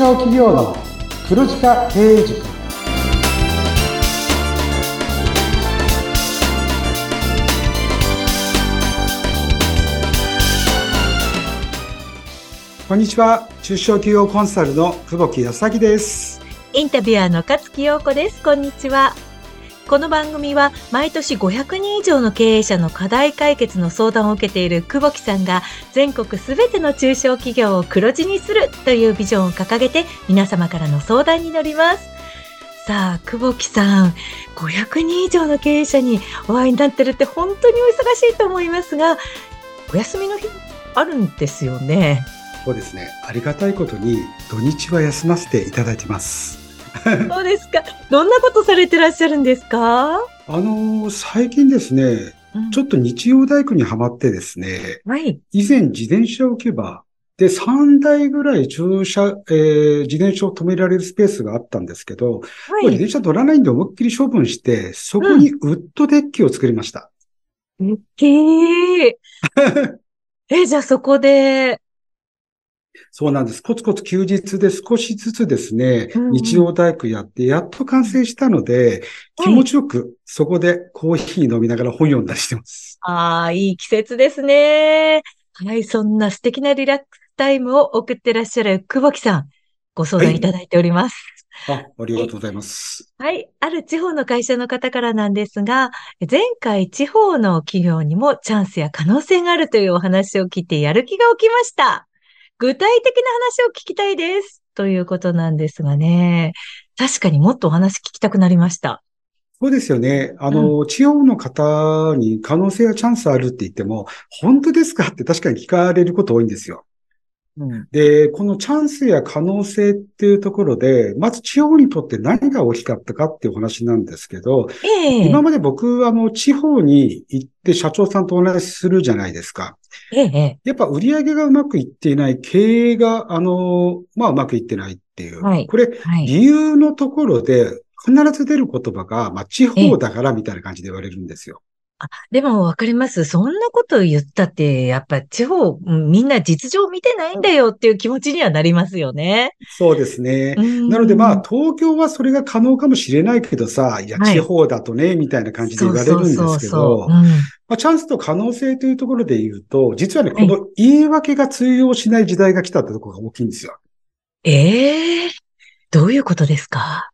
小企業の黒字化経営塾。こんにちは。中小企業コンサルの久保木康明です。インタビュアーの勝木陽子です。こんにちは。この番組は毎年500人以上の経営者の課題解決の相談を受けている久保木さんが全国すべての中小企業を黒字にするというビジョンを掲げて皆様からの相談に乗ります。さあ、久保木さん、500人以上の経営者にお会いになってるって本当にお忙しいと思いますが、お休みの日あるんですよね。そうですね。ありがたいことに土日は休ませていただいてます。そうですか。どんなことされてらっしゃるんですか？あのー、最近ですね、うん、ちょっと日曜大工にはまってですね、はい。以前自転車置き場で3台ぐらい駐車、えー、自転車を止められるスペースがあったんですけど、はい、自転車乗らないんで思いっきり処分して、そこにウッドデッキを作りました。うん、え え、じゃあそこで、そうなんです。コツコツ休日で少しずつですね、うん日曜大工やって、やっと完成したので、気持ちよくそこでコーヒー飲みながら本読んだりしてます。ああ、いい季節ですね。はい、そんな素敵なリラックスタイムを送ってらっしゃる久保木さん、ご相談いただいております。はい、あ、ありがとうございます。はい。ある地方の会社の方からなんですが、前回地方の企業にもチャンスや可能性があるというお話を聞いてやる気が起きました。具体的な話を聞きたいです。ということなんですがね。確かにもっとお話聞きたくなりました。そうですよね。あの、うん、地方の方に可能性やチャンスあるって言っても、本当ですかって確かに聞かれること多いんですよ。うん、で、このチャンスや可能性っていうところで、まず地方にとって何が大きかったかっていうお話なんですけど、えー、今まで僕、あの、地方に行って社長さんとお話しするじゃないですか。ええ、やっぱ売り上げがうまくいっていない、経営が、あの、まあうまくいってないっていう。はい、これ、はい、理由のところで必ず出る言葉が、まあ地方だからみたいな感じで言われるんですよ。あ、でもわかります。そんなこと言ったって、やっぱ地方、みんな実情見てないんだよっていう気持ちにはなりますよね。そうですね。なのでまあ、東京はそれが可能かもしれないけどさ、いや、地方だとね、はい、みたいな感じで言われるんですけど、まあ、チャンスと可能性というところで言うと、実はね、この言い訳が通用しない時代が来たってところが大きいんですよ。ええーどういうことですか？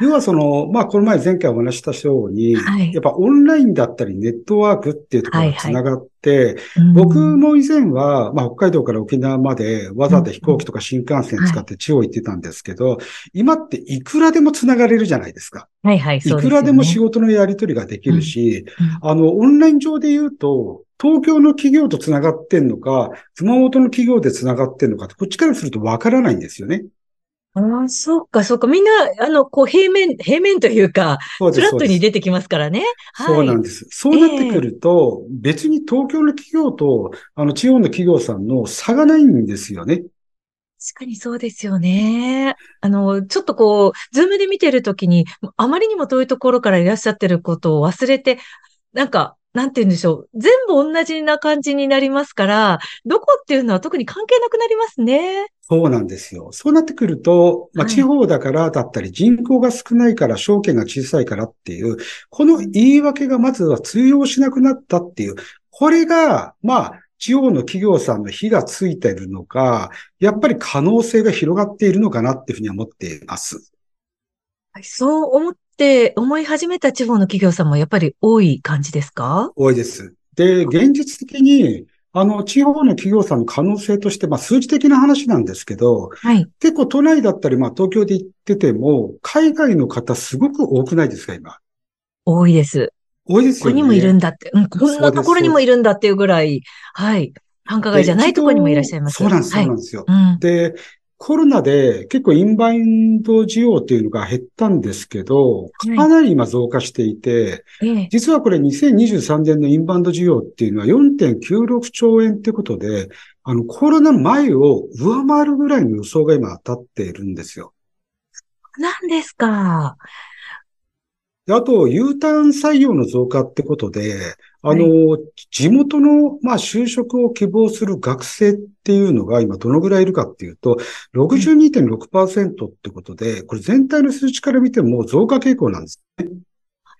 要はその、まあ、この前前回お話したように、はい、やっぱオンラインだったりネットワークっていうところが繋がって、はいはい僕も以前は、まあ、北海道から沖縄までわざわざ飛行機とか新幹線使って地方行ってたんですけど、はい、今っていくらでも繋がれるじゃないですか。はいはい、いくらでも仕事のやり取りができるし、うん、あの、オンライン上で言うと、東京の企業と繋がってんのか、熊本の企業で繋がってんのかって、こっちからするとわからないんですよね。ああ、そうか、そうか。みんな、あの、こう、平面、平面というか、フラットに出てきますからね。そうなんです。そうなってくると、えー、別に東京の企業と、あの、地方の企業さんの差がないんですよね。確かにそうですよね。あの、ちょっとこう、ズームで見てるときに、あまりにも遠いところからいらっしゃってることを忘れて、なんか、なんて言うんでしょう。全部同じな感じになりますから、どこっていうのは特に関係なくなりますね。そうなんですよ。そうなってくると、まあ、地方だからだったり、人口が少ないから証券が小さいからっていう、この言い訳がまずは通用しなくなったっていう、これが、まあ、地方の企業さんの火がついているのか、やっぱり可能性が広がっているのかなっていうふうに思っています。そう思って思い始めた地方の企業さんもやっぱり多い感じですか？多いです。で、現実的に、あの、地方の企業さんの可能性として、まあ、数字的な話なんですけど、はい、結構都内だったり、まあ、東京で行ってても、海外の方すごく多くないですか、今？多いです。多いですよね。ここにもいるんだって、うん、こんなところにもいるんだっていうぐらい、はい。繁華街じゃないところにもいらっしゃいます。そうなんです、そうなんですよ。はいうん、で、コロナで結構インバウンド需要っていうのが減ったんですけど、かなり今増加していて、はい、実はこれ2023年のインバウンド需要っていうのは4.96兆円ってことで、あのコロナ前を上回るぐらいの予想が今当たっているんですよ。何ですか。あと、U ターン採用の増加ってことで、あの、はい、地元の、まあ、就職を希望する学生っていうのが今どのぐらいいるかっていうと、62.6%ってことで、これ全体の数値から見ても増加傾向なんですね。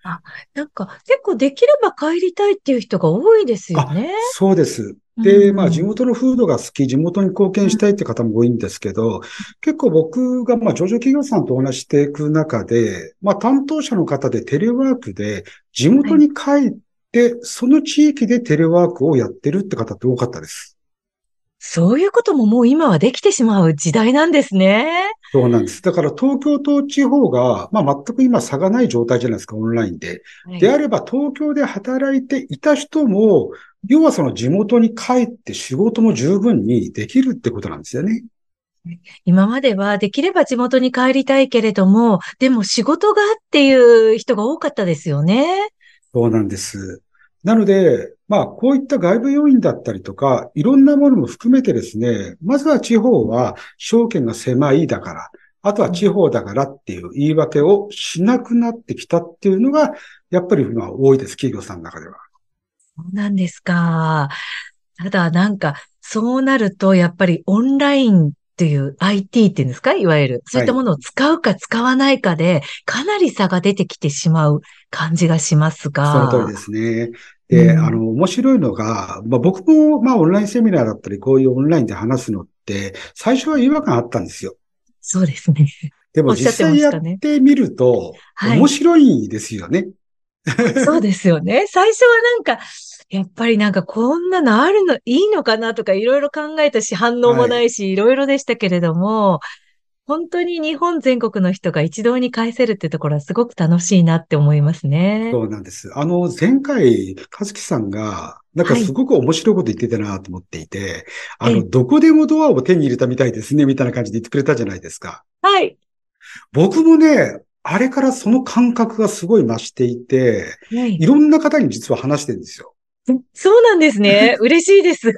あ、なんか結構できれば帰りたいっていう人が多いですよね。そうです。で、まあ地元の風土が好き、地元に貢献したいって方も多いんですけど、結構僕がまあ上場企業さんとお話していく中で、まあ担当者の方でテレワークで地元に帰って、その地域でテレワークをやってるって方って多かったです。そういうことももう今はできてしまう時代なんですね。そうなんです。だから東京と地方が、まあ全く今差がない状態じゃないですか、オンラインで。はい、であれば東京で働いていた人も、要はその地元に帰って仕事も十分にできるってことなんですよね。今まではできれば地元に帰りたいけれども、でも仕事がっていう人が多かったですよね。そうなんです。なので、まあ、こういった外部要因だったりとか、いろんなものも含めてですね、まずは地方は証券が狭いだから、あとは地方だからっていう言い訳をしなくなってきたっていうのが、やっぱり今多いです、企業さんの中では。そうなんですか。ただ、なんか、そうなると、やっぱりオンラインっていう IT っていうんですか？いわゆる。そういったものを使うか使わないかで、かなり差が出てきてしまう感じがしますが。その通りですね。で、うん、あの、面白いのが、まあ、僕も、まあ、オンラインセミナーだったり、こういうオンラインで話すのって、最初は違和感あったんですよ。そうですね。でも実際やってみると、面白いですよね。そうですよね。最初はなんか、やっぱりなんかこんなのあるのいいのかなとかいろいろ考えたし反応もないし、いろいろでしたけれども、本当に日本全国の人が一堂に返せるってところはすごく楽しいなって思いますね。そうなんです。あの、前回、和樹さんが、なんかすごく面白いこと言ってたなと思っていて、はい、あの、どこでもドアを手に入れたみたいですね、みたいな感じで言ってくれたじゃないですか。はい。僕もね、あれからその感覚がすごい増していて、はい、いろんな方に実は話してるんですよ。そうなんですね。嬉しいです。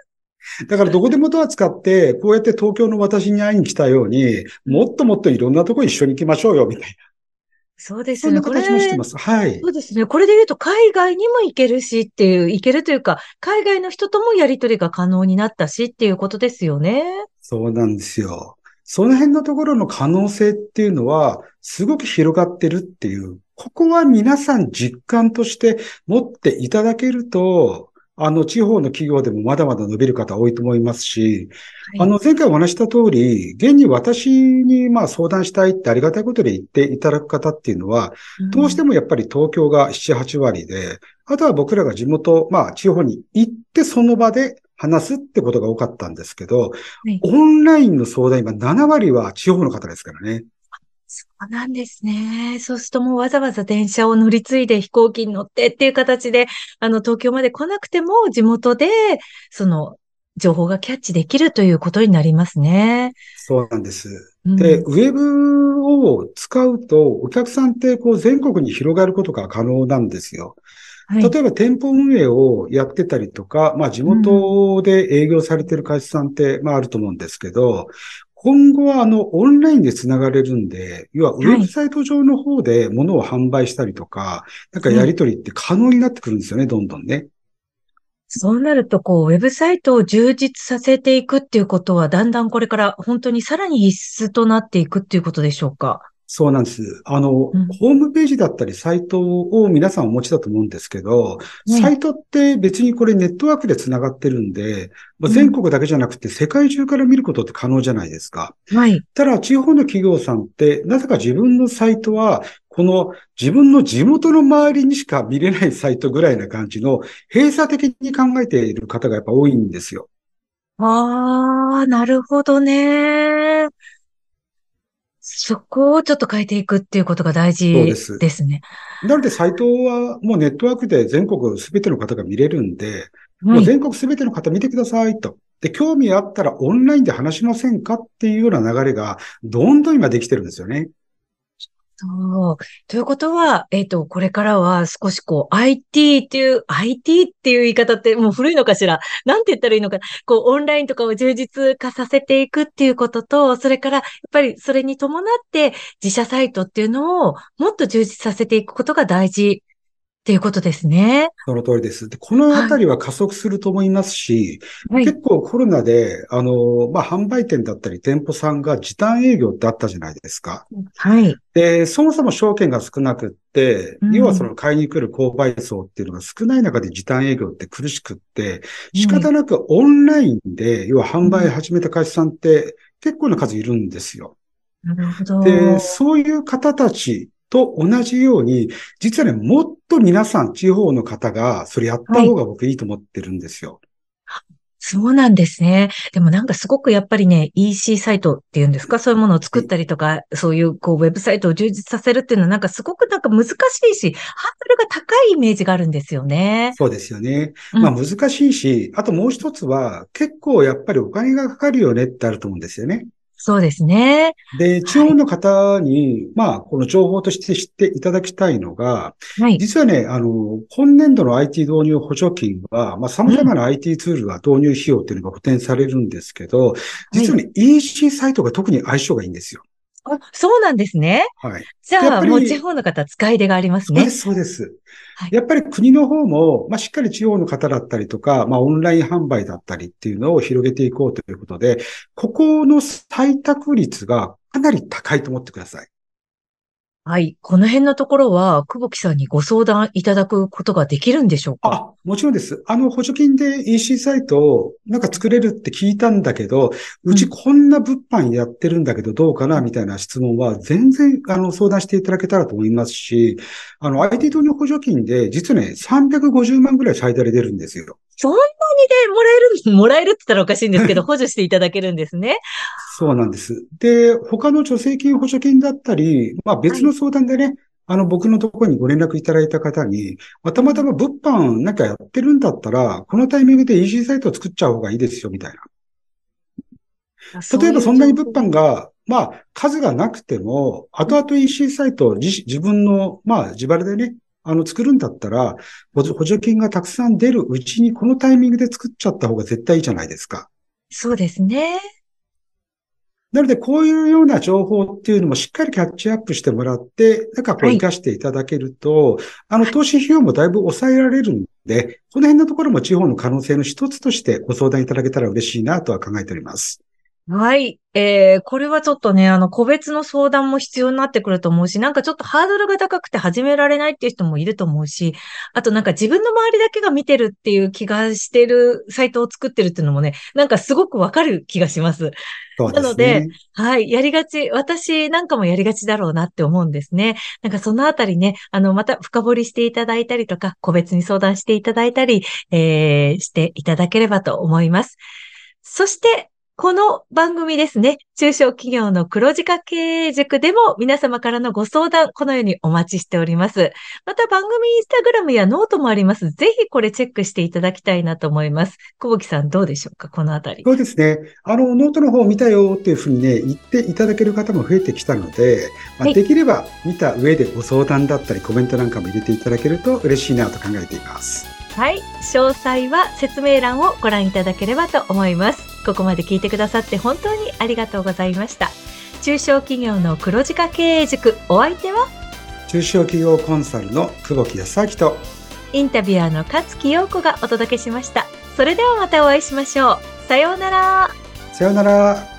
だからどこでもドア使って、こうやって東京の私に会いに来たように、もっともっといろんなとこ一緒に行きましょうよ、みたいな。そうですね。そんな形もしてます。はい。そうですね。これで言うと海外にも行けるしっていう、行けるというか、海外の人ともやりとりが可能になったしっていうことですよね。そうなんですよ。その辺のところの可能性っていうのは、すごく広がってるっていう、ここは皆さん実感として持っていただけると、あの、地方の企業でもまだまだ伸びる方多いと思いますし、はい、あの、前回お話した通り、現に私にまあ相談したいってありがたいことで言っていただく方っていうのは、どうしてもやっぱり東京が7、8割で、あとは僕らが地元、まあ地方に行ってその場で話すってことが多かったんですけど、はい、オンラインの相談今7割は地方の方ですからね。そうなんですね。そうするともうわざわざ電車を乗り継いで飛行機に乗ってっていう形で、あの、東京まで来なくても地元で、その、情報がキャッチできるということになりますね。そうなんです。で、うん、ウェブを使うと、お客さんってこう全国に広がることが可能なんですよ。例えば店舗運営をやってたりとか、まあ地元で営業されてる会社さんって、まああると思うんですけど、今後はあの、オンラインで繋がれるんで、要はウェブサイト上の方で物を販売したりとか、なんかやり取りって可能になってくるんですよね、どんどんね。そうなると、こう、ウェブサイトを充実させていくっていうことは、だんだんこれから本当にさらに必須となっていくっていうことでしょうか？そうなんです。あの、うん、ホームページだったりサイトを皆さんお持ちだと思うんですけど、サイトって別にこれネットワークで繋がってるんで、まあ、全国だけじゃなくて世界中から見ることって可能じゃないですか。はい。ただ、地方の企業さんって、なぜか自分のサイトは、この自分の地元の周りにしか見れないサイトぐらいな感じの閉鎖的に考えている方がやっぱ多いんですよ。ああ、なるほどね。そこをちょっと変えていくっていうことが大事ですですね。なので、サイトはもうネットワークで全国すべての方が見れるんで、もう全国すべての方見てくださいと。で、興味あったらオンラインで話しませんかっていうような流れが、どんどん今できてるんですよね。そう。ということは、えっ、ー、と、これからは少しこう、IT っていう、IT っていう言い方ってもう古いのかしら？なんて言ったらいいのか？こう、オンラインとかを充実化させていくっていうことと、それから、やっぱりそれに伴って自社サイトっていうのをもっと充実させていくことが大事っていうことですね。その通りです。で、このあたりは加速すると思いますし、はい、結構コロナで、あの、まあ、販売店だったり店舗さんが時短営業ってあったじゃないですか。はい。で、そもそも証券が少なくって、うん、要はその買いに来る購買層っていうのが少ない中で時短営業って苦しくって、仕方なくオンラインで、要は販売始めた会社さんって結構な数いるんですよ。なるほど。で、そういう方たちと同じように、実はね、もっと皆さん、地方の方が、それやった方が僕いいと思ってるんですよ。はい、そうなんですね。でもなんかすごくやっぱりね、EC サイトっていうんですか、そういうものを作ったりとか、そういうこうウェブサイトを充実させるっていうのはなんかすごくなんか難しいし、ハードルが高いイメージがあるんですよね。そうですよね。まあ難しいし、あともう一つは結構やっぱりお金がかかるよねってあると思うんですよね。そうですね。で、地方の方に、はい、まあ、この情報として知っていただきたいのが、はい、実はね、あの、今年度の IT 導入補助金は、まあ、様々な IT ツールが導入費用っていうのが補填されるんですけど、実はね、はい、EC サイトが特に相性がいいんですよ。あ、そうなんですね。はい。じゃあ、もう地方の方使い出がありますね。そうです、そうです。はい、やっぱり国の方も、まあ、しっかり地方の方だったりとか、まあ、オンライン販売だったりっていうのを広げていこうということで、ここの採択率がかなり高いと思ってください。はい。この辺のところは、久保木さんにご相談いただくことができるんでしょうか？あ、もちろんです。あの、補助金で EC サイトをなんか作れるって聞いたんだけど、うちこんな物販やってるんだけどどうかなみたいな質問は全然、あの、相談していただけたらと思いますし、あの、IT 導入補助金で実ね、350万ぐらい最大で出るんですよ。そんなにでもらえる、もらえるって言ったらおかしいんですけど、補助していただけるんですね。そうなんです。で、他の助成金補助金だったり、まあ別の相談でね、はい、あの僕のところにご連絡いただいた方に、またまたま物販なんかやってるんだったら、このタイミングで EC サイトを作っちゃう方がいいですよ、みたいな。例えばそんなに物販が、まあ数がなくても、後々 EC サイト自自分の、まあ自腹でね、あの、作るんだったら、補助金がたくさん出るうちにこのタイミングで作っちゃった方が絶対いいじゃないですか。そうですね。なので、こういうような情報っていうのもしっかりキャッチアップしてもらって、なんかこう活かしていただけると、はい、あの、投資費用もだいぶ抑えられるんで、この辺のところも地方の可能性の一つとしてご相談いただけたら嬉しいなとは考えております。はい。えー、これはちょっとね、あの、個別の相談も必要になってくると思うし、なんかちょっとハードルが高くて始められないっていう人もいると思うし、あとなんか自分の周りだけが見てるっていう気がしてるサイトを作ってるっていうのもね、なんかすごくわかる気がします。すね。なので、はい、やりがち、私なんかもやりがちだろうなって思うんですね。なんかそのあたりね、あの、また深掘りしていただいたりとか、個別に相談していただいたり、えー、していただければと思います。そして、この番組ですね、中小企業の黒字化経営塾でも皆様からのご相談、このようにお待ちしております。また番組インスタグラムやノートもあります。ぜひこれチェックしていただきたいなと思います。久保木さんどうでしょうかこのあたり。そうですね。あの、ノートの方見たよっていうふうにね、言っていただける方も増えてきたので、まあ、できれば見た上でご相談だったりコメントなんかも入れていただけると嬉しいなと考えています。はい。詳細は説明欄をご覧いただければと思います。ここまで聞いてくださって本当にありがとうございました。中小企業の黒字化経営塾、お相手は？中小企業コンサルの久保木康明とインタビュアーの勝木陽子がお届けしました。それではまたお会いしましょう。さようなら。さようなら。